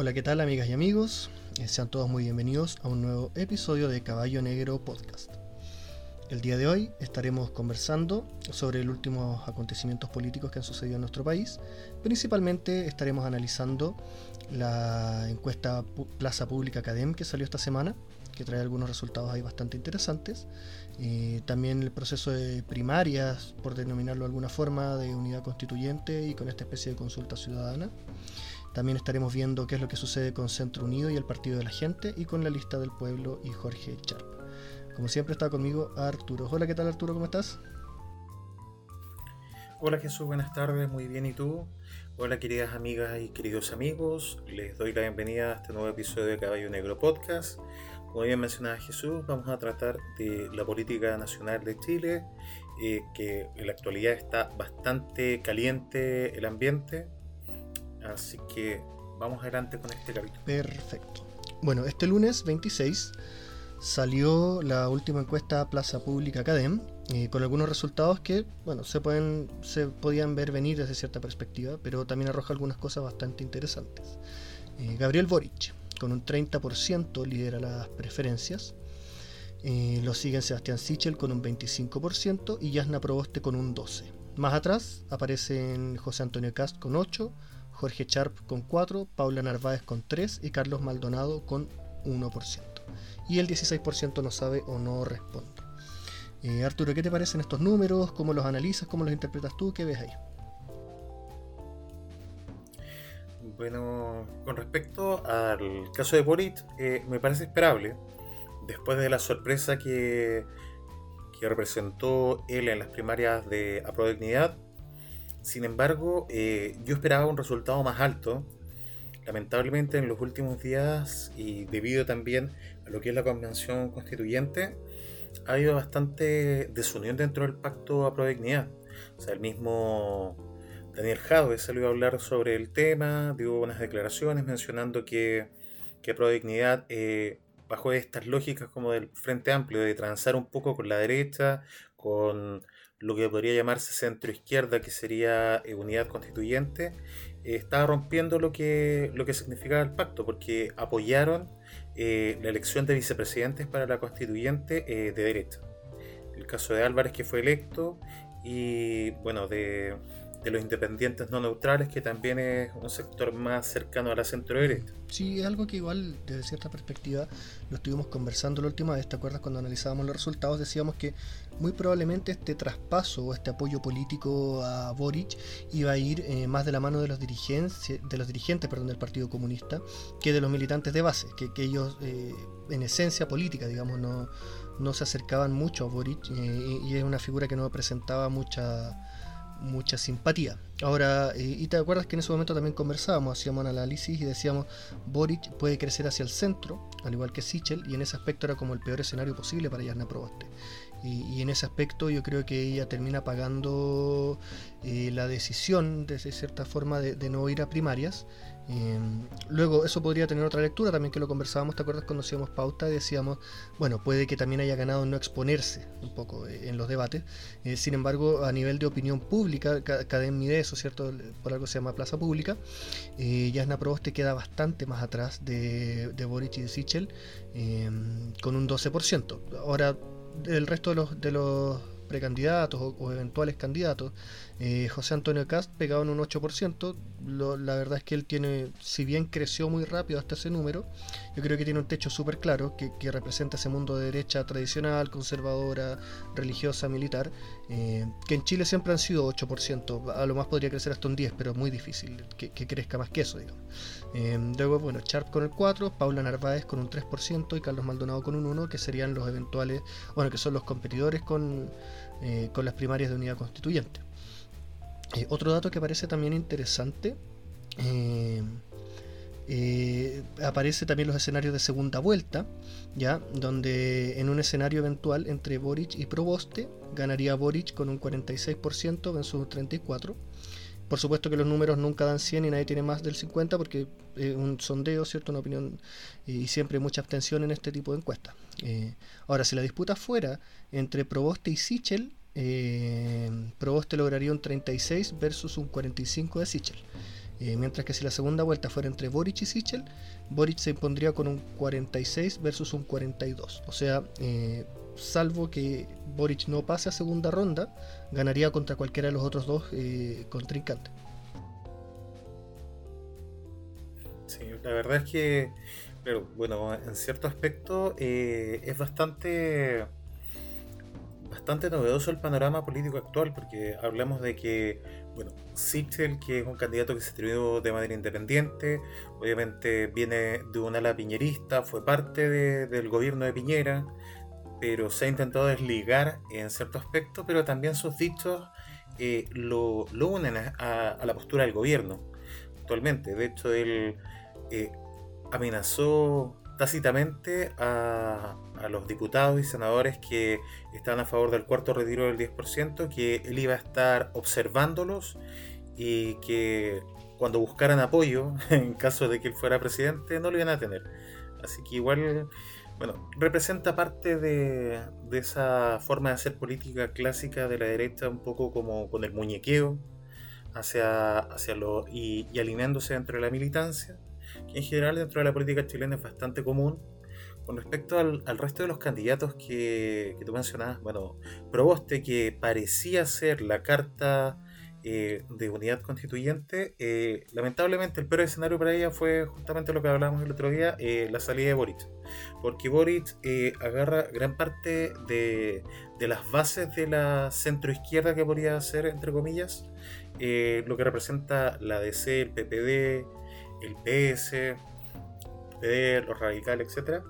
Hola, ¿qué tal amigas y amigos? Eh, sean todos muy bienvenidos a un nuevo episodio de Caballo Negro Podcast. El día de hoy estaremos conversando sobre los últimos acontecimientos políticos que han sucedido en nuestro país. Principalmente estaremos analizando la encuesta Plaza Pública Academ que salió esta semana, que trae algunos resultados ahí bastante interesantes. Eh, también el proceso de primarias, por denominarlo de alguna forma, de unidad constituyente y con esta especie de consulta ciudadana. También estaremos viendo qué es lo que sucede con Centro Unido y el Partido de la Gente y con la lista del pueblo y Jorge Charp. Como siempre está conmigo Arturo. Hola, ¿qué tal Arturo? ¿Cómo estás? Hola Jesús, buenas tardes, muy bien, ¿y tú? Hola queridas amigas y queridos amigos, les doy la bienvenida a este nuevo episodio de Caballo Negro Podcast. Como bien mencionaba Jesús, vamos a tratar de la política nacional de Chile, eh, que en la actualidad está bastante caliente el ambiente, Así que vamos adelante con este capítulo. Perfecto. Bueno, este lunes 26 salió la última encuesta Plaza Pública Academ, eh, con algunos resultados que, bueno, se, pueden, se podían ver venir desde cierta perspectiva, pero también arroja algunas cosas bastante interesantes. Eh, Gabriel Boric, con un 30%, lidera las preferencias. Eh, lo siguen Sebastián Sichel con un 25% y Yasna Proboste con un 12%. Más atrás aparecen José Antonio Cast con 8%, Jorge Sharp con 4, Paula Narváez con 3 y Carlos Maldonado con 1%. Y el 16% no sabe o no responde. Eh, Arturo, ¿qué te parecen estos números? ¿Cómo los analizas? ¿Cómo los interpretas tú? ¿Qué ves ahí? Bueno, con respecto al caso de Boric, eh, me parece esperable. Después de la sorpresa que, que representó él en las primarias de Dignidad, sin embargo, eh, yo esperaba un resultado más alto. Lamentablemente en los últimos días y debido también a lo que es la convención constituyente, ha habido bastante desunión dentro del pacto a Prodignidad. O sea, el mismo Daniel Jadwe salió a hablar sobre el tema, dio unas declaraciones mencionando que, que Prodignidad, eh, bajo estas lógicas como del Frente Amplio, de transar un poco con la derecha, con lo que podría llamarse centro izquierda, que sería eh, unidad constituyente, eh, estaba rompiendo lo que, lo que significaba el pacto, porque apoyaron eh, la elección de vicepresidentes para la constituyente de derecha. El caso de Álvarez, que fue electo, y bueno, de de los independientes no neutrales, que también es un sector más cercano a la centro derecha. Sí, es algo que igual desde cierta perspectiva lo estuvimos conversando la última vez, ¿te acuerdas cuando analizábamos los resultados? Decíamos que muy probablemente este traspaso o este apoyo político a Boric iba a ir eh, más de la mano de los dirigentes, de los dirigentes perdón, del Partido Comunista que de los militantes de base, que, ellos eh, en esencia política, digamos, no, se acercaban mucho a Boric eh, y es una figura que no presentaba mucha mucha simpatía. Ahora, y te acuerdas que en ese momento también conversábamos, hacíamos un análisis y decíamos, Boric puede crecer hacia el centro, al igual que Sichel, y en ese aspecto era como el peor escenario posible para Yarna Proboste. Y, en ese aspecto yo creo que ella termina pagando eh, la decisión, de cierta forma, de, no ir a primarias. Em, luego, eso podría tener otra lectura, también que lo conversábamos, ¿te acuerdas cuando hacíamos pauta? Decíamos, bueno, puede que también haya ganado no exponerse un poco eh, en los debates. Eh, sin embargo, a nivel de opinión pública, Cadem eso, ¿cierto? Por algo se llama Plaza Pública. Yasna Proboste queda bastante más atrás de, de Boric y de Sichel, em, con un 12%. Ahora, el resto de los, de los precandidatos o, eventuales candidatos, eh, José Antonio Cast pegado en un 8%, la verdad es que él tiene, si bien creció muy rápido hasta ese número, yo creo que tiene un techo súper claro que, representa ese mundo de derecha tradicional, conservadora, religiosa, militar, eh, que en Chile siempre han sido 8%, a lo más podría crecer hasta un 10%, pero es muy difícil que, crezca más que eso, digamos. Eh, luego, bueno, Sharp con el 4%, Paula Narváez con un 3% y Carlos Maldonado con un 1%, que serían los eventuales, bueno, que son los competidores con, eh, con las primarias de unidad constituyente. Otro dato que parece también interesante eh, aparece también los escenarios de segunda vuelta, ya donde en un escenario eventual entre Boric y Proboste ganaría Boric con un 46% versus un 34%. Por supuesto que los números nunca dan 100 y nadie tiene más del 50 porque es un sondeo, ¿cierto? Una opinión y siempre mucha abstención en este tipo de encuestas. Eh, ahora, si la disputa fuera entre Proboste y Sichel, eh, Proboste lograría un 36 versus un 45 de Sichel. Eh, mientras que si la segunda vuelta fuera entre Boric y Sichel, Boric se impondría con un 46 versus un 42. O sea, eh, salvo que Boric no pase a segunda ronda, ganaría contra cualquiera de los otros dos eh, contrincantes. Sí, la verdad es que, pero, bueno, en cierto aspecto es bastante bastante novedoso el panorama político actual, porque hablamos de que, bueno, Sichel, que es un candidato que se escribió de manera independiente, obviamente viene de un ala piñerista, fue parte del gobierno de Piñera, pero se ha intentado desligar en cierto aspecto, pero también sus dichos eh, lo, unen a, la postura del gobierno actualmente. De hecho, él eh, amenazó tácitamente a, los diputados y senadores que estaban a favor del cuarto retiro del 10%, que él iba a estar observándolos y que cuando buscaran apoyo, en caso de que él fuera presidente, no lo iban a tener. Así que igual, bueno, representa parte de, esa forma de hacer política clásica de la derecha, un poco como con el muñequeo hacia, hacia lo, y, y alineándose dentro de la militancia que en general dentro de la política chilena es bastante común. Con respecto al, resto de los candidatos que, que, tú mencionabas, bueno, Proboste, que parecía ser la carta eh, de unidad constituyente, eh, lamentablemente el peor escenario para ella fue justamente lo que hablábamos el otro día, eh, la salida de Boric. Porque Boric agarra gran parte de, las bases de la centroizquierda que podría ser, entre comillas, lo que representa la DC, el PPD, el PS, el los radicales, etc.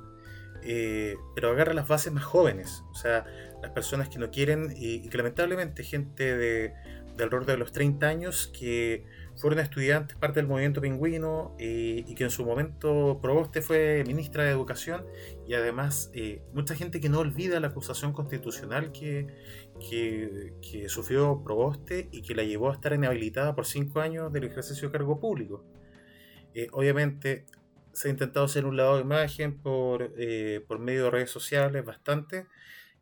Eh, pero agarra las bases más jóvenes, o sea, las personas que no quieren y, que lamentablemente gente de, alrededor de los 30 años que fueron estudiantes, parte del movimiento pingüino y, que en su momento Proboste fue ministra de Educación y además eh, mucha gente que no olvida la acusación constitucional que, que, que, sufrió Proboste y que la llevó a estar inhabilitada por cinco años del ejercicio de cargo público. Eh, obviamente se ha intentado hacer un lado de imagen por, eh, por medio de redes sociales bastante,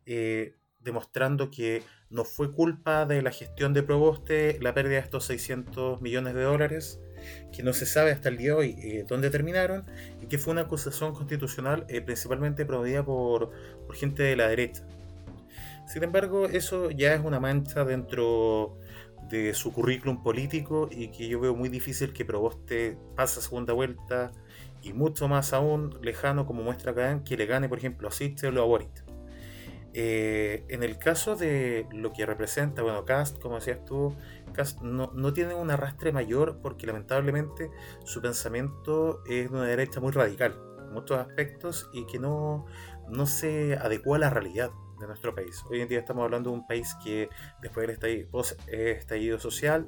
eh, demostrando que no fue culpa de la gestión de Proboste la pérdida de estos 600 millones de dólares, que no se sabe hasta el día de hoy dónde terminaron, y que fue una acusación constitucional principalmente promovida por, por gente de la derecha. Sin embargo, eso ya es una mancha dentro de su currículum político y que yo veo muy difícil que Proboste pase a segunda vuelta y mucho más aún lejano como muestra acá que le gane por ejemplo a Sichel o a Boric. Eh, en el caso de lo que representa, bueno, Cast, como decías tú, Cast no, no, tiene un arrastre mayor porque lamentablemente su pensamiento es de una derecha muy radical en muchos aspectos y que no, no se adecua a la realidad de nuestro país. Hoy en día estamos hablando de un país que después del estallido, social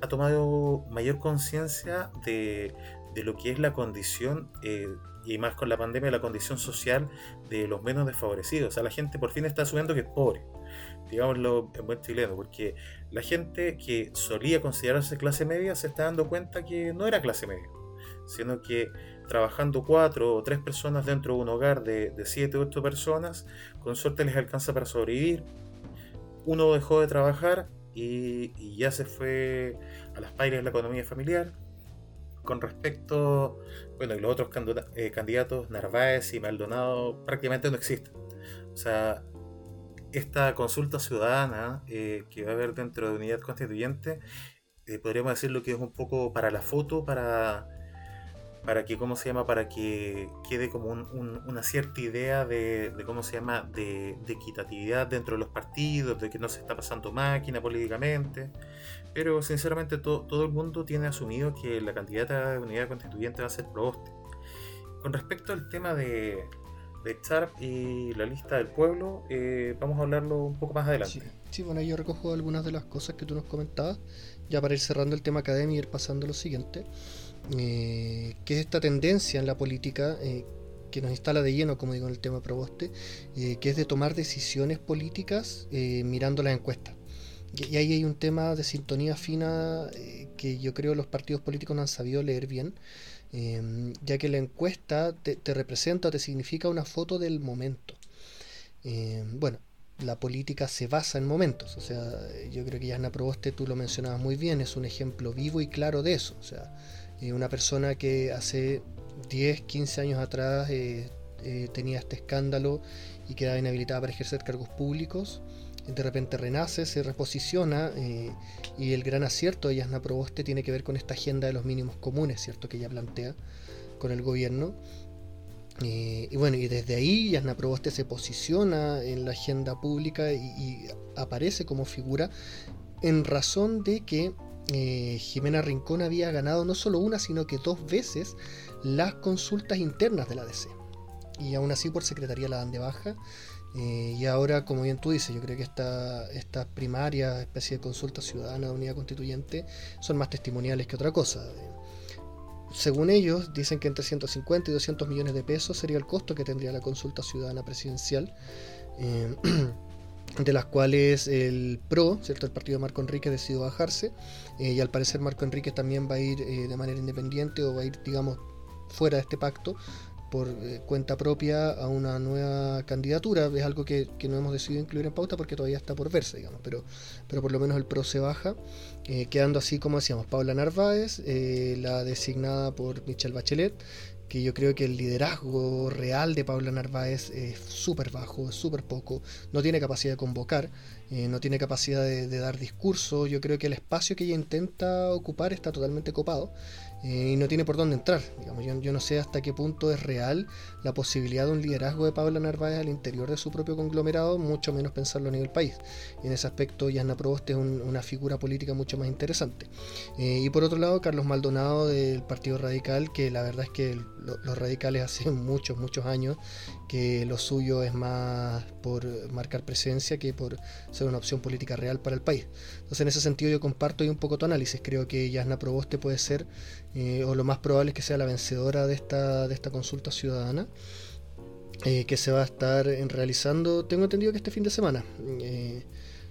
ha tomado mayor conciencia de, lo que es la condición, eh, y más con la pandemia, la condición social de los menos desfavorecidos. O sea, la gente por fin está asumiendo que es pobre, digámoslo en buen chileno, porque la gente que solía considerarse clase media se está dando cuenta que no era clase media, sino que trabajando cuatro o tres personas dentro de un hogar de, de siete o ocho personas, con suerte les alcanza para sobrevivir. Uno dejó de trabajar y, ya se fue a las pailas de la economía familiar. Con respecto, bueno, y los otros eh, candidatos, Narváez y Maldonado, prácticamente no existen. O sea, esta consulta ciudadana eh, que va a haber dentro de unidad constituyente, eh, podríamos decirlo que es un poco para la foto, para para que, ¿cómo se llama? Para que quede como una cierta idea de, ¿cómo se llama? De, equitatividad dentro de los partidos, de que no se está pasando máquina políticamente. Pero sinceramente todo el mundo tiene asumido que la candidata de unidad constituyente va a ser Proboste. Con respecto al tema de, de Charp y la lista del pueblo, eh, vamos a hablarlo un poco más adelante. Sí, bueno, yo recojo algunas de las cosas que tú nos comentabas, ya para ir cerrando el tema académico y ir pasando a lo siguiente. Eh, que es esta tendencia en la política eh, que nos instala de lleno, como digo en el tema Proboste, que es de tomar decisiones políticas mirando las encuestas. Y, ahí hay un tema de sintonía fina que yo creo los partidos políticos no han sabido leer bien, ya que la encuesta te, te, representa te significa una foto del momento. bueno, la política se basa en momentos. O sea, yo creo que Yasna Proboste, tú lo mencionabas muy bien, es un ejemplo vivo y claro de eso. O sea, eh, una persona que hace 10, 15 años atrás eh, eh, tenía este escándalo y quedaba inhabilitada para ejercer cargos públicos, de repente renace, se reposiciona y el gran acierto de Yasna Proboste tiene que ver con esta agenda de los mínimos comunes, ¿cierto? Que ella plantea con el gobierno eh, y bueno, y desde ahí Yasna Proboste se posiciona en la agenda pública y, aparece como figura en razón de que eh, Jimena Rincón había ganado no solo una, sino que dos veces las consultas internas de la DC. Y aún así por secretaría la dan de baja. Eh, y ahora, como bien tú dices, yo creo que estas esta primarias, especie de consulta ciudadana de unidad constituyente, son más testimoniales que otra cosa según ellos, dicen que entre 150 y 200 millones de pesos sería el costo que tendría la consulta ciudadana presidencial, eh, de las cuales el PRO, ¿cierto? el partido de Marco Enrique, decidió bajarse, eh, y al parecer Marco Enrique también va a ir de manera independiente o va a ir, digamos, fuera de este pacto, por eh, cuenta propia a una nueva candidatura. Es algo que, no hemos decidido incluir en pauta porque todavía está por verse, digamos, pero, pero por lo menos el PRO se baja, eh, quedando así como decíamos, Paula Narváez, eh, la designada por Michelle Bachelet, que yo creo que el liderazgo real de Paula Narváez es súper bajo, es súper poco, no tiene capacidad de convocar, no tiene capacidad de, de, dar discurso, yo creo que el espacio que ella intenta ocupar está totalmente copado eh, y no tiene por dónde entrar. Digamos, yo, no sé hasta qué punto es real la posibilidad de un liderazgo de Paula Narváez al interior de su propio conglomerado, mucho menos pensarlo a nivel país. Y en ese aspecto, Yasna Proboste es una figura política mucho más interesante. Eh, y por otro lado, Carlos Maldonado del Partido Radical, que la verdad es que los radicales hace muchos, muchos años que lo suyo es más por marcar presencia que por ser una opción política real para el país. Entonces, en ese sentido, yo comparto un poco tu análisis. Creo que Yasna Proboste puede ser eh, o lo más probable es que sea la vencedora de esta, de esta consulta ciudadana. Eh, que se va a estar realizando, tengo entendido que este fin de semana. Eh,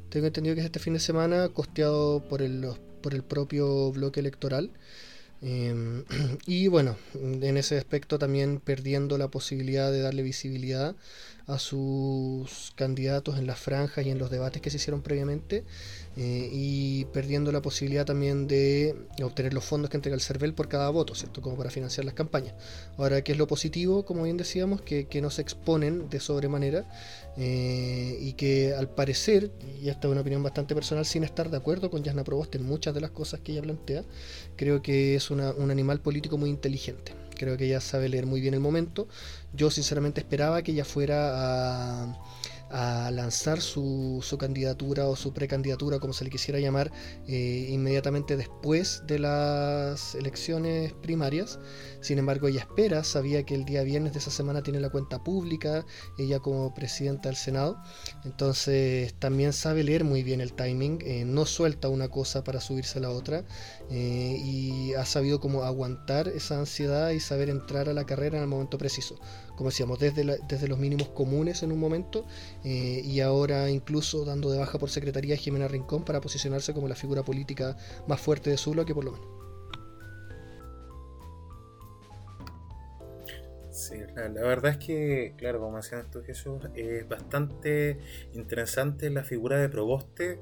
tengo entendido que es este fin de semana costeado por el, por el propio bloque electoral. y bueno, en ese aspecto también perdiendo la posibilidad de darle visibilidad a sus candidatos en las franjas y en los debates que se hicieron previamente eh, y perdiendo la posibilidad también de obtener los fondos que entrega el CERVEL por cada voto, ¿cierto? Como para financiar las campañas. Ahora, ¿qué es lo positivo? Como bien decíamos, que, que no se exponen de sobremanera eh, y que al parecer, y esta es una opinión bastante personal, sin estar de acuerdo con Yasna Proboste en muchas de las cosas que ella plantea, creo que es una, un animal político muy inteligente. Creo que ella sabe leer muy bien el momento. Yo sinceramente esperaba que ella fuera a a lanzar su, su, candidatura o su precandidatura, como se le quisiera llamar, eh, inmediatamente después de las elecciones primarias. Sin embargo, ella espera, sabía que el día viernes de esa semana tiene la cuenta pública, ella como presidenta del Senado, entonces también sabe leer muy bien el timing, eh, no suelta una cosa para subirse a la otra eh, y ha sabido como aguantar esa ansiedad y saber entrar a la carrera en el momento preciso como decíamos, desde, desde los mínimos comunes en un momento eh, y ahora incluso dando de baja por secretaría a Jimena Rincón para posicionarse como la figura política más fuerte de su bloque, por lo menos. Sí, la, verdad es que, claro, como decían estos Jesús, es bastante interesante la figura de Proboste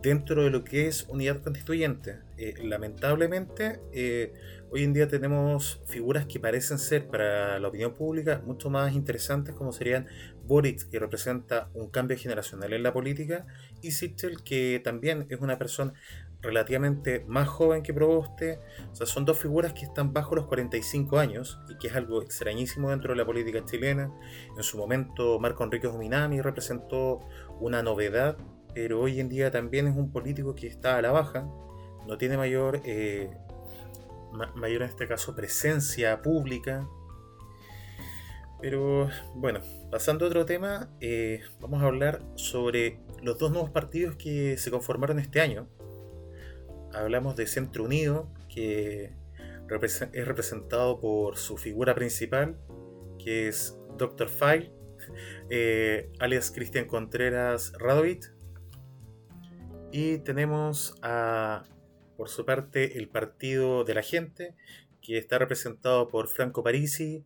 dentro de lo que es unidad constituyente. Eh, lamentablemente, eh, hoy en día tenemos figuras que parecen ser para la opinión pública mucho más interesantes, como serían Boric, que representa un cambio generacional en la política, y Sichel, que también es una persona relativamente más joven que Proboste. O sea, son dos figuras que están bajo los 45 años y que es algo extrañísimo dentro de la política chilena. En su momento, Marco Enrique Dominami representó una novedad pero hoy en día también es un político que está a la baja, no tiene mayor, eh, mayor en este caso presencia pública. Pero bueno, pasando a otro tema, eh, vamos a hablar sobre los dos nuevos partidos que se conformaron este año. Hablamos de Centro Unido, que es representado por su figura principal, que es Dr. File, eh, alias Cristian Contreras Radovit, y tenemos a, por su parte, el Partido de la Gente, que está representado por Franco Parisi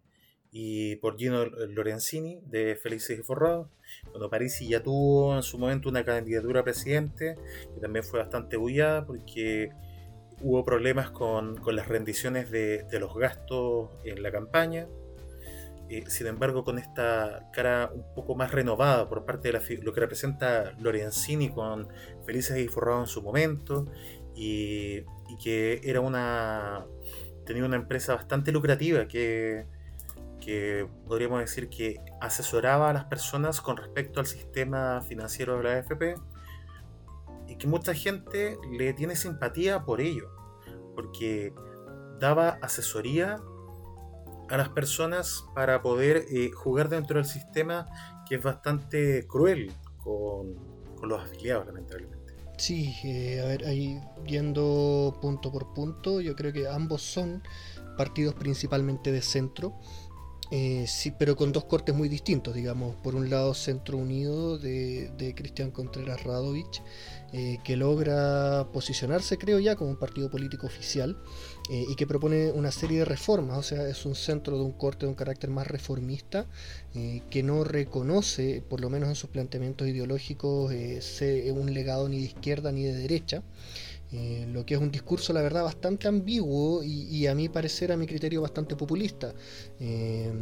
y por Gino Lorenzini de Felices y Forrados. Cuando Parisi ya tuvo en su momento una candidatura a presidente, que también fue bastante bullada porque hubo problemas con, con las rendiciones de, los gastos en la campaña. Eh, sin embargo, con esta cara un poco más renovada por parte de lo que representa Lorenzini con Felices y Forrados en su momento, y, y que era una tenía una empresa bastante lucrativa que, que podríamos decir que asesoraba a las personas con respecto al sistema financiero de la AFP y que mucha gente le tiene simpatía por ello, porque daba asesoría a las personas para poder eh, jugar dentro del sistema que es bastante cruel con, con los afiliados, lamentablemente. Sí, eh, a ver, ahí viendo punto por punto, yo creo que ambos son partidos principalmente de centro eh, sí, pero con dos cortes muy distintos, digamos. Por un lado, Centro Unido de, Cristian Contreras Radovich, eh, que logra posicionarse, creo ya, como un partido político oficial eh, y que propone una serie de reformas. O sea, es un centro de un corte de un carácter más reformista, que no reconoce, por lo menos en sus planteamientos ideológicos, un legado ni de izquierda ni de derecha. Eh, lo que es un discurso, la verdad, bastante ambiguo y, a mi parecer, a mi criterio, bastante populista. Eh,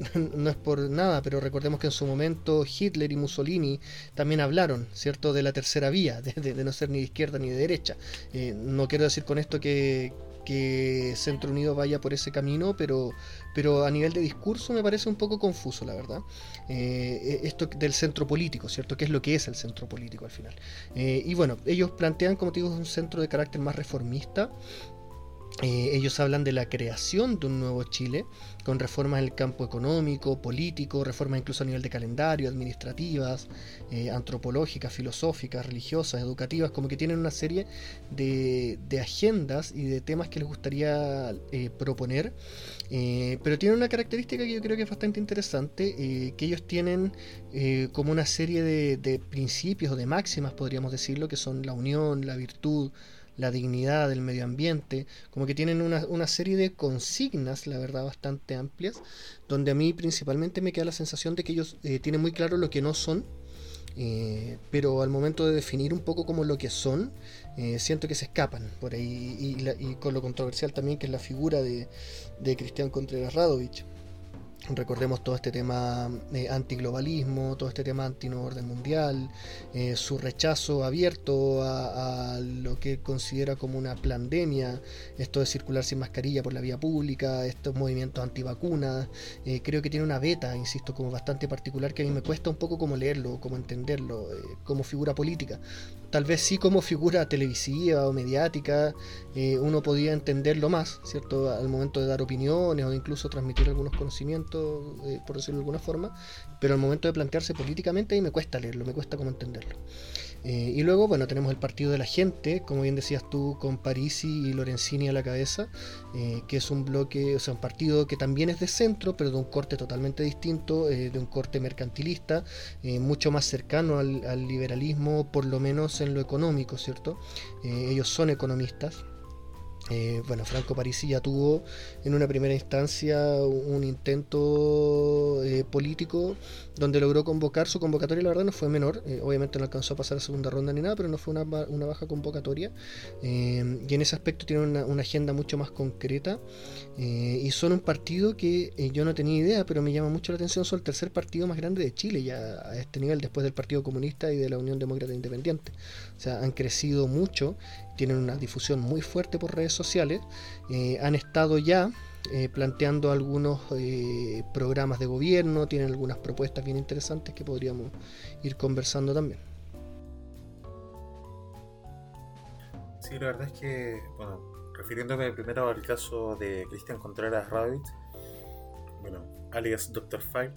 no es por nada, pero recordemos que en su momento Hitler y Mussolini también hablaron, ¿cierto?, de la tercera vía, de, no ser ni de izquierda ni de derecha. Eh, no quiero decir con esto que, que Centro Unido vaya por ese camino, pero, pero a nivel de discurso me parece un poco confuso, la verdad. Eh, esto del centro político, ¿cierto? ¿Qué es lo que es el centro político al final? Eh, y bueno, ellos plantean, como te digo, un centro de carácter más reformista, eh, ellos hablan de la creación de un nuevo Chile, con reformas en el campo económico, político, reformas incluso a nivel de calendario, administrativas, eh, antropológicas, filosóficas, religiosas, educativas, como que tienen una serie de, agendas y de temas que les gustaría eh, proponer, pero tienen una característica que yo creo que es bastante interesante, que ellos tienen como una serie de, de principios o de máximas, podríamos decirlo, que son la unión, la virtud, la dignidad del medio ambiente, como que tienen una, serie de consignas, la verdad, bastante amplias, donde a mí principalmente me queda la sensación de que ellos eh, tienen muy claro lo que no son, eh, pero al momento de definir un poco como lo que son, eh, siento que se escapan por ahí, y, con lo controversial también que es la figura de, de Cristian Contreras Radovich. Recordemos todo este tema eh, antiglobalismo, todo este tema anti orden mundial, eh, su rechazo abierto a, lo que considera como una pandemia, esto de circular sin mascarilla por la vía pública, estos movimientos antivacunas. Eh, creo que tiene una beta, insisto, como bastante particular que a mí me cuesta un poco como leerlo, como entenderlo, como figura política. Tal vez sí como figura televisiva o mediática, uno podía entenderlo más, ¿cierto? Al momento de dar opiniones o incluso transmitir algunos conocimientos eh, por decirlo de alguna forma, pero al momento de plantearse políticamente ahí me cuesta leerlo, me cuesta como entenderlo. Eh, y luego, bueno, tenemos el Partido de la Gente, como bien decías tú, con Parisi y Lorenzini a la cabeza, eh, que es un bloque, o sea, un partido que también es de centro, pero de un corte totalmente distinto, de un corte mercantilista, mucho más cercano al, al, liberalismo, por lo menos en lo económico, ¿cierto? ellos son economistas. Eh, bueno, Franco Parisi ya tuvo en una primera instancia un intento eh, político donde logró convocar, su convocatoria la verdad no fue menor, eh, obviamente no alcanzó a pasar a segunda ronda ni nada, pero no fue una, baja convocatoria. Y en ese aspecto tiene una, agenda mucho más concreta y son un partido que yo no tenía idea, pero me llama mucho la atención, son el tercer partido más grande de Chile ya a este nivel después del Partido Comunista y de la Unión Demócrata Independiente, o sea, han crecido mucho tienen una difusión muy fuerte por redes sociales, eh, han estado ya eh, planteando algunos eh, programas de gobierno, tienen algunas propuestas bien interesantes que podríamos ir conversando también. Sí, la verdad es que, bueno, refiriéndome primero al caso de Cristian Contreras Rabbit, bueno, alias Dr. File,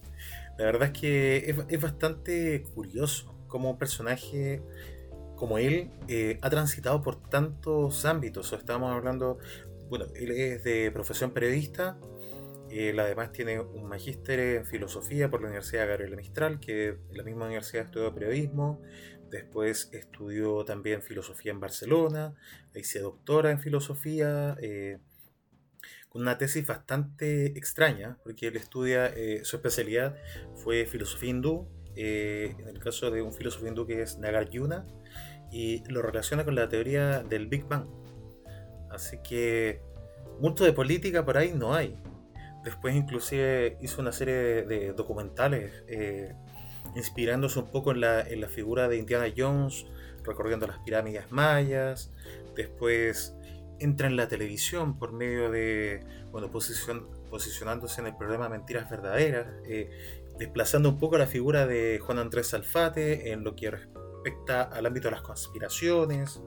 la verdad es que es, es bastante curioso como un personaje como él eh, ha transitado por tantos ámbitos. Estábamos hablando, bueno, él es de profesión periodista, él además tiene un magíster en filosofía por la Universidad Gabriela Mistral, que en la misma universidad estudió periodismo, después estudió también filosofía en Barcelona, ahí se doctora en filosofía, eh, con una tesis bastante extraña, porque él estudia, eh, su especialidad fue filosofía hindú, eh, en el caso de un filósofo hindú que es Nagarjuna, y lo relaciona con la teoría del Big Bang. Así que mucho de política por ahí no hay. Después inclusive hizo una serie de documentales eh, inspirándose un poco en la, en la figura de Indiana Jones, recorriendo las pirámides mayas. Después entra en la televisión por medio de, bueno, posicionándose en el programa Mentiras Verdaderas, eh, desplazando un poco la figura de Juan Andrés Alfate en lo que respecta al ámbito de las conspiraciones.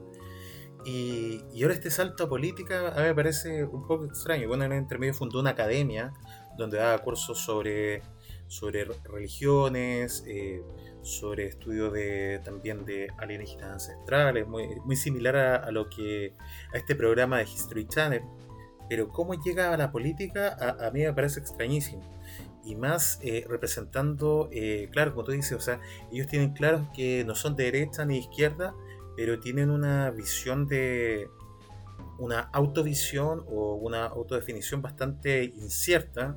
Y, ahora este salto a política a mí me parece un poco extraño. Bueno, en el intermedio fundó una academia donde daba cursos sobre, sobre religiones, eh, sobre estudio de, también de alienígenas ancestrales, muy, muy similar a, lo que a este programa de History Channel. Pero cómo llega a la política a, mí me parece extrañísimo. Y más eh, representando, eh, claro, como tú dices, o sea, ellos tienen claro que no son de derecha ni de izquierda, pero tienen una visión de, una autovisión o una autodefinición bastante incierta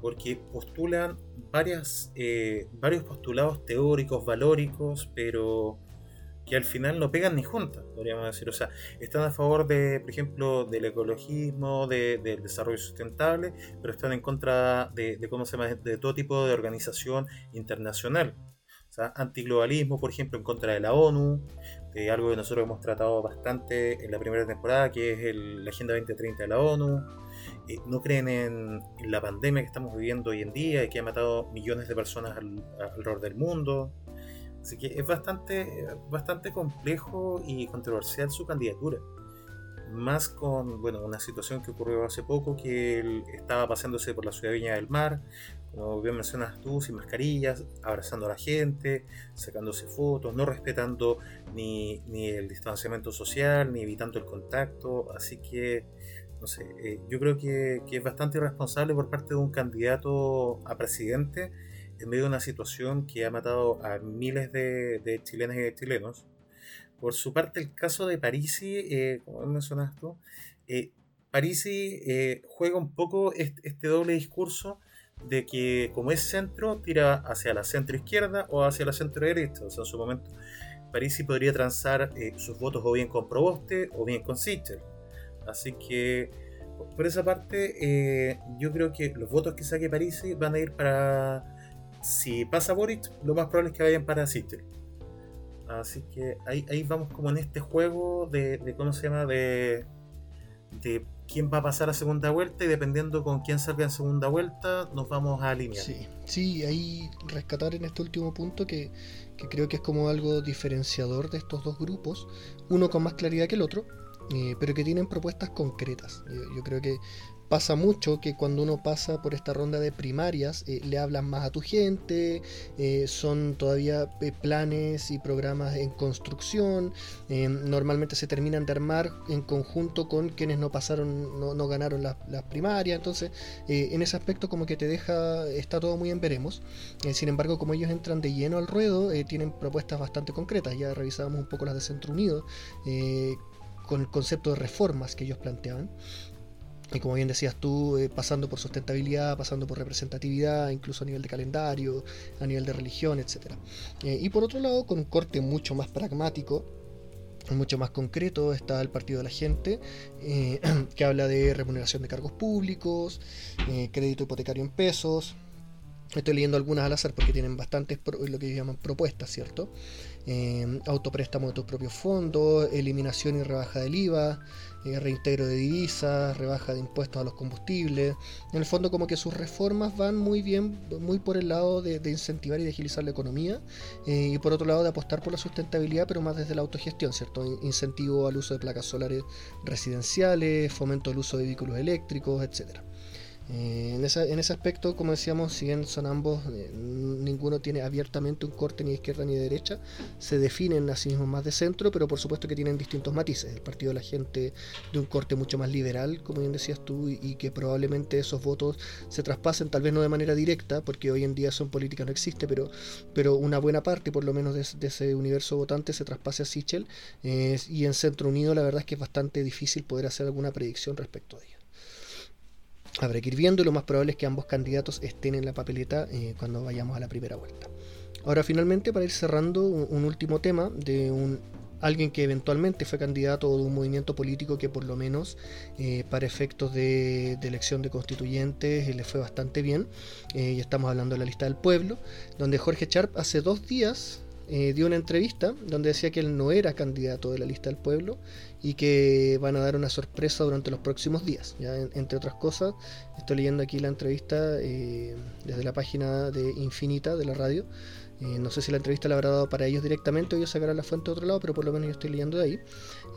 porque postulan varias, eh, varios postulados teóricos, valóricos, pero que al final no pegan ni juntas, podríamos decir. O sea, están a favor de, por ejemplo, del ecologismo, del desarrollo sustentable, pero están en contra de, ¿cómo se llama? de todo tipo de organización internacional. O sea, antiglobalismo, por ejemplo, en contra de la ONU, de algo que nosotros hemos tratado bastante en la primera temporada, que es la Agenda 2030 de la ONU eh, no creen en, la pandemia que estamos viviendo hoy en día y que ha matado millones de personas alrededor del mundo. Así que es bastante, bastante complejo y controversial su candidatura. Más con bueno, una situación que ocurrió hace poco, que él estaba pasándose por la ciudad de Viña del Mar, como bien mencionas tú, sin mascarillas, abrazando a la gente, sacándose fotos, no respetando ni, ni el distanciamiento social, ni evitando el contacto. Así que no sé, eh, yo creo que, es bastante irresponsable por parte de un candidato a presidente en medio de una situación que ha matado a miles de, de chilenas y de chilenos. Por su parte, el caso de Parisi, eh, como mencionas tú, eh, Parisi eh, juega un poco este, doble discurso de que como es centro, tira hacia la centro izquierda o hacia la centro derecha. O sea, en su momento, Parisi podría transar sus votos o bien con Proboste o bien con Sichel Así que, por esa parte, eh, yo creo que los votos que saque Parisi van a ir para. Si pasa Boric, lo más probable es que vayan para Sister. Así que ahí, ahí vamos como en este juego de, ¿cómo se llama? De, quién va a pasar a segunda vuelta y dependiendo con quién salga en segunda vuelta nos vamos a alinear. Sí, sí, ahí rescatar en este último punto que, que creo que es como algo diferenciador de estos dos grupos, uno con más claridad que el otro, eh, pero que tienen propuestas concretas. Yo, creo que pasa mucho que cuando uno pasa por esta ronda de primarias, eh, le hablan más a tu gente, eh, son todavía planes y programas en construcción, normalmente se terminan de armar en conjunto con quienes no pasaron, no, ganaron las, primarias, entonces en ese aspecto como que te deja, está todo muy en veremos, sin embargo como ellos entran de lleno al ruedo, tienen propuestas bastante concretas, ya revisábamos un poco las de Centro Unido, con el concepto de reformas que ellos planteaban. Y como bien decías tú, eh, pasando por sustentabilidad, pasando por representatividad, incluso a nivel de calendario, a nivel de religión, etc. Eh, y por otro lado, con un corte mucho más pragmático, mucho más concreto, está el Partido de la Gente, eh, que habla de remuneración de cargos públicos, crédito hipotecario en pesos. Estoy leyendo algunas al azar porque tienen bastantes lo que llaman propuestas, ¿cierto? Eh, autopréstamo de tus propios fondos, eliminación y rebaja del IVA, eh, reintegro de divisas, rebaja de impuestos a los combustibles. En el fondo como que sus reformas van muy bien, muy por el lado de, incentivar y de agilizar la economía eh, y por otro lado de apostar por la sustentabilidad, pero más desde la autogestión, ¿cierto? Incentivo al uso de placas solares residenciales, fomento del uso de vehículos eléctricos, etcétera. Eh, en, ese aspecto, como decíamos, si bien son ambos, eh, ninguno tiene abiertamente un corte ni de izquierda ni de derecha, se definen a sí mismos más de centro, pero por supuesto que tienen distintos matices. El Partido de la Gente de un corte mucho más liberal, como bien decías tú, y, que probablemente esos votos se traspasen, tal vez no de manera directa, porque hoy en día son políticas no existe, pero, pero una buena parte, por lo menos, de, ese universo votante se traspase a Sichel. Eh, y en Centro Unido, la verdad es que es bastante difícil poder hacer alguna predicción respecto a ello. Habrá que ir viendo lo más probable es que ambos candidatos estén en la papeleta eh, cuando vayamos a la primera vuelta. Ahora finalmente para ir cerrando un, último tema de un alguien que eventualmente fue candidato de un movimiento político que por lo menos eh, para efectos de, elección de constituyentes eh, le fue bastante bien. y estamos hablando de la lista del pueblo, donde Jorge Charp hace dos días dio una entrevista donde decía que él no era candidato de la lista del pueblo y que van a dar una sorpresa durante los próximos días. ¿ya? entre otras cosas, estoy leyendo aquí la entrevista eh, desde la página de Infinita de la radio. Eh, no sé si la entrevista la habrá dado para ellos directamente o ellos sacarán la fuente de otro lado, pero por lo menos yo estoy leyendo de ahí.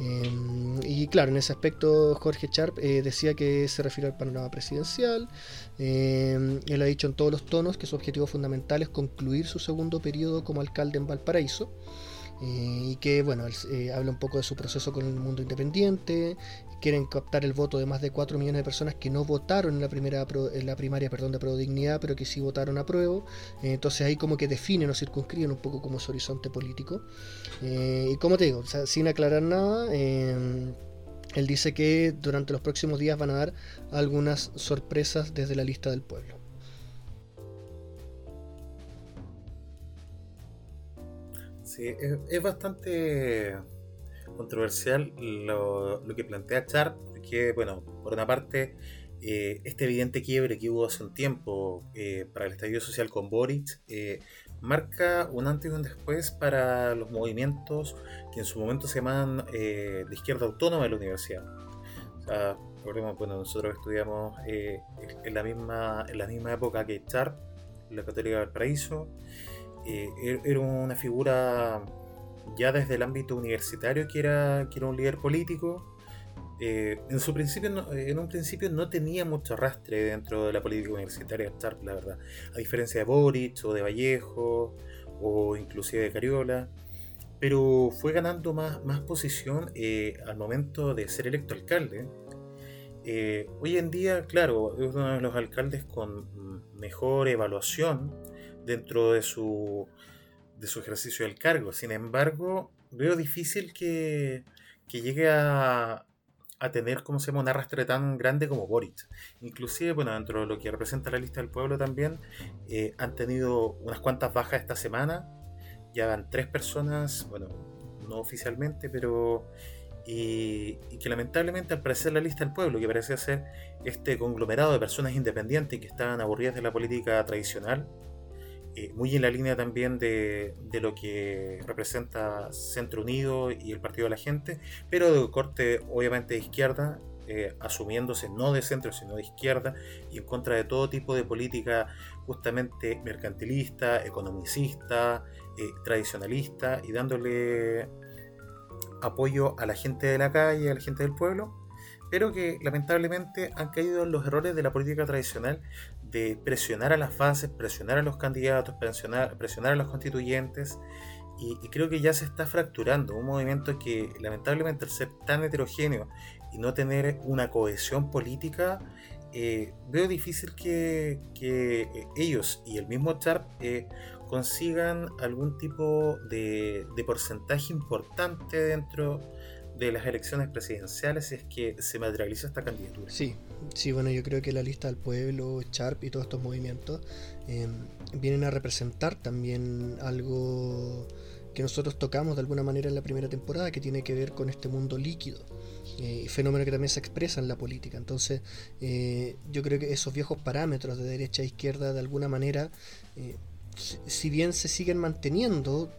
Eh, y claro, en ese aspecto Jorge Sharp decía que se refiere al panorama presidencial. Él ha dicho en todos los tonos que su objetivo fundamental es concluir su segundo periodo como alcalde en Valparaíso. Eh, y que bueno, eh, habla un poco de su proceso con el mundo independiente, quieren captar el voto de más de 4 millones de personas que no votaron en la primera en la primaria perdón, de Prodignidad, pero que sí votaron a prueba. Eh, entonces ahí como que definen o circunscriben un poco como su horizonte político. y como te digo, sin aclarar nada, él dice que durante los próximos días van a dar algunas sorpresas desde la lista del pueblo. Sí, es, bastante controversial lo, que plantea Char, que, bueno, por una parte, eh, este evidente quiebre que hubo hace un tiempo eh, para el estallido social con Boric eh, marca un antes y un después para los movimientos que en su momento se llaman de izquierda autónoma de la universidad. O sea, bueno, nosotros estudiamos en, la misma, en la misma época que Char, la Católica del Paraíso. Eh, er, era una figura ya desde el ámbito universitario que era, que era un líder político. Eh, en su principio, en un principio no tenía mucho arrastre dentro de la política universitaria Sharp, la verdad. A diferencia de Boric o de Vallejo o inclusive de Cariola. Pero fue ganando más, más posición eh, al momento de ser electo alcalde. hoy en día, claro, es uno de los alcaldes con mejor evaluación dentro de su, de su ejercicio del cargo. Sin embargo, veo difícil que, llegue a, a tener, como se llama, un arrastre tan grande como Boric. Inclusive, bueno, dentro de lo que representa la lista del pueblo también, eh, han tenido unas cuantas bajas esta semana. Ya van tres personas, bueno, no oficialmente, pero... Y, y, que lamentablemente al parecer la lista del pueblo, que parece ser este conglomerado de personas independientes que estaban aburridas de la política tradicional, eh, muy en la línea también de, lo que representa Centro Unido y el Partido de la Gente, pero de corte obviamente de izquierda, eh, asumiéndose no de centro sino de izquierda y en contra de todo tipo de política justamente mercantilista, economicista, eh, tradicionalista y dándole apoyo a la gente de la calle, a la gente del pueblo, pero que lamentablemente han caído en los errores de la política tradicional de presionar a las bases, presionar a los candidatos, presionar, presionar a los constituyentes. Y, creo que ya se está fracturando un movimiento que lamentablemente al ser tan heterogéneo y no tener una cohesión política, eh, veo difícil que, eh, ellos y el mismo Sharp eh, consigan algún tipo de, de porcentaje importante dentro de las elecciones presidenciales si es que se materializa esta candidatura. Sí, sí, bueno, yo creo que la lista del pueblo, Sharp y todos estos movimientos em, vienen a representar también algo que nosotros tocamos de alguna manera en la primera temporada, que tiene que ver con este mundo líquido, eh, fenómeno que también se expresa en la política. Entonces, eh, yo creo que esos viejos parámetros de derecha e izquierda, de alguna manera, eh, si bien se siguen manteniendo,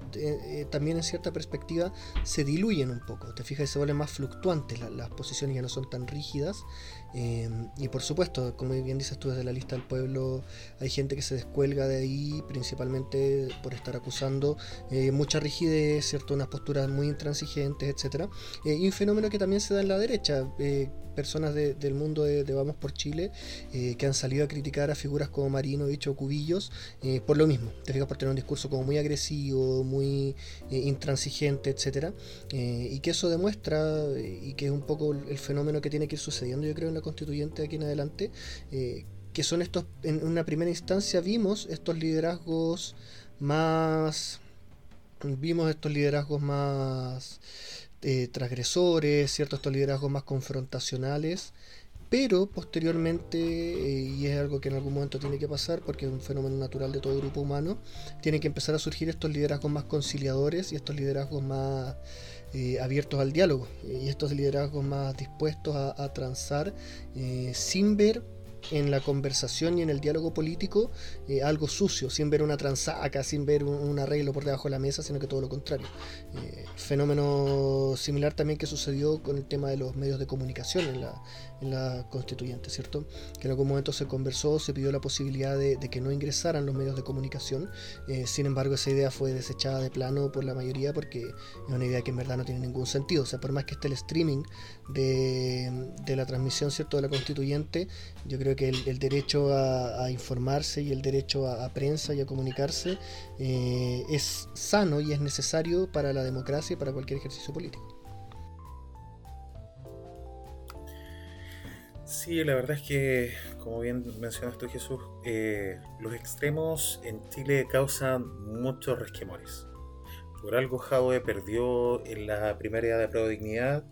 también en cierta perspectiva se diluyen un poco. Te fijas, se vuelven más fluctuantes, las posiciones ya no son tan rígidas Em, y por supuesto, como bien dices tú, desde la lista del pueblo hay gente que se descuelga de ahí, principalmente por estar acusando eh, mucha rigidez, ¿cierto? unas posturas muy intransigentes, etc. Eh, y un fenómeno que también se da en la derecha. Eh, personas del mundo de, Vamos por Chile que han salido a criticar a figuras como Marino, Dicho Cubillos por lo mismo, te fijas por tener un discurso como muy agresivo, muy intransigente, etcétera. Y que eso demuestra y que es un poco el fenómeno que tiene que ir sucediendo yo creo en la constituyente aquí en adelante, eh, que son estos, en una primera instancia vimos estos liderazgos más, vimos estos liderazgos más eh, transgresores, ¿cierto? estos liderazgos más confrontacionales, pero posteriormente, eh, y es algo que en algún momento tiene que pasar porque es un fenómeno natural de todo grupo humano, tiene que empezar a surgir estos liderazgos más conciliadores y estos liderazgos más eh, abiertos al diálogo y estos liderazgos más dispuestos a, transar sin ver en la conversación y en el diálogo político algo sucio, sin ver una transaca, sin ver un, arreglo por debajo de la mesa, sino que todo lo contrario. Eh, fenómeno similar también que sucedió con el tema de los medios de comunicación en la, en la constituyente, ¿cierto? Que en algún momento se conversó, se pidió la posibilidad de, que no ingresaran los medios de comunicación, eh, sin embargo esa idea fue desechada de plano por la mayoría porque es una idea que en verdad no tiene ningún sentido, o sea, por más que esté el streaming de, de la transmisión, ¿cierto?, de la constituyente, yo creo que el, derecho a, informarse y el derecho a, prensa y a comunicarse eh, es sano y es necesario para la democracia y para cualquier ejercicio político. Sí, la verdad es que, como bien mencionas tú Jesús, eh, los extremos en Chile causan muchos resquemores. Por algo Jadwe perdió en la primaria de prueba de dignidad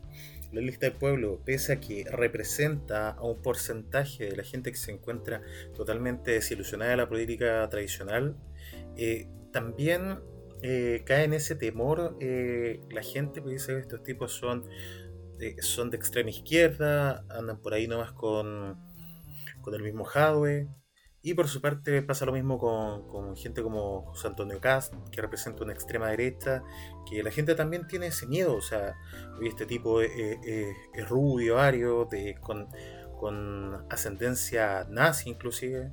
la lista del pueblo, pese a que representa a un porcentaje de la gente que se encuentra totalmente desilusionada de la política tradicional, eh, también eh, cae en ese temor eh, la gente, que dice estos tipos son, son de extrema izquierda, andan por ahí nomás con, con el mismo Jadwe, y por su parte pasa lo mismo con, gente como José Antonio Cast, que representa una extrema derecha, que la gente también tiene ese miedo, o sea, este tipo es, rubio, ario, de, con, con ascendencia nazi inclusive,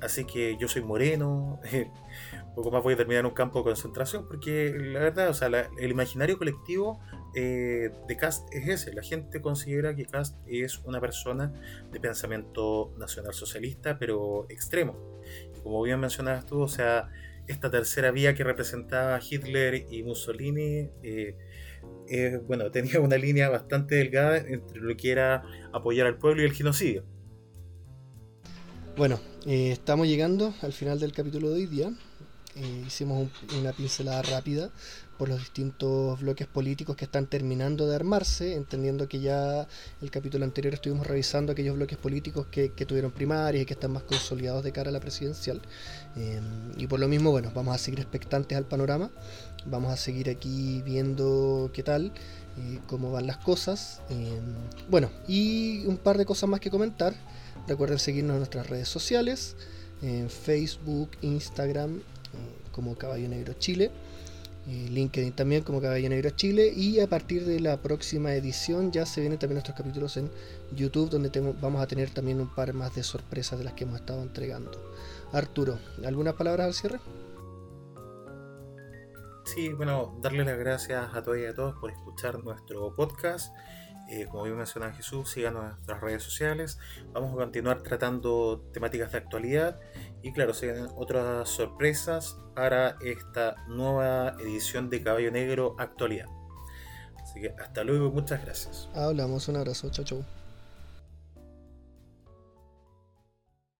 así que yo soy moreno, poco más voy a terminar en un campo de concentración, porque la verdad, o sea, el imaginario colectivo eh, de Cast es ese. La gente considera que Cast es una persona de pensamiento nacional socialista, pero extremo. Y como bien mencionabas tú, o sea, esta tercera vía que representaba Hitler y Mussolini, eh, bueno, tenía una línea bastante delgada entre lo que era apoyar al pueblo y el genocidio. Bueno, eh, estamos llegando al final del capítulo de hoy día. Hicimos una pincelada rápida por los distintos bloques políticos que están terminando de armarse, entendiendo que ya el capítulo anterior estuvimos revisando aquellos bloques políticos que, tuvieron primarias y que están más consolidados de cara a la presidencial. Em, y por lo mismo, bueno, vamos a seguir expectantes al panorama, vamos a seguir aquí viendo qué tal. Eh, cómo van las cosas. Em, bueno, y un par de cosas más que comentar. Recuerden seguirnos en nuestras redes sociales, Facebook, Instagram, eh, como Caballo Negro Chile. LinkedIn también como Caballo Negro Chile y a partir de la próxima edición ya se vienen también nuestros capítulos en YouTube donde vamos a tener también un par más de sorpresas de las que hemos estado entregando. Arturo, ¿algunas palabras al cierre? Sí, bueno, darle las gracias a todos y a todos por escuchar nuestro podcast. Eh, como bien mencionaba Jesús, sigan nuestras redes sociales. Vamos a continuar tratando temáticas de actualidad y claro, se otras sorpresas para esta nueva edición de Caballo Negro Actualidad. Así que hasta luego, muchas gracias. Hablamos, un abrazo, chao chao.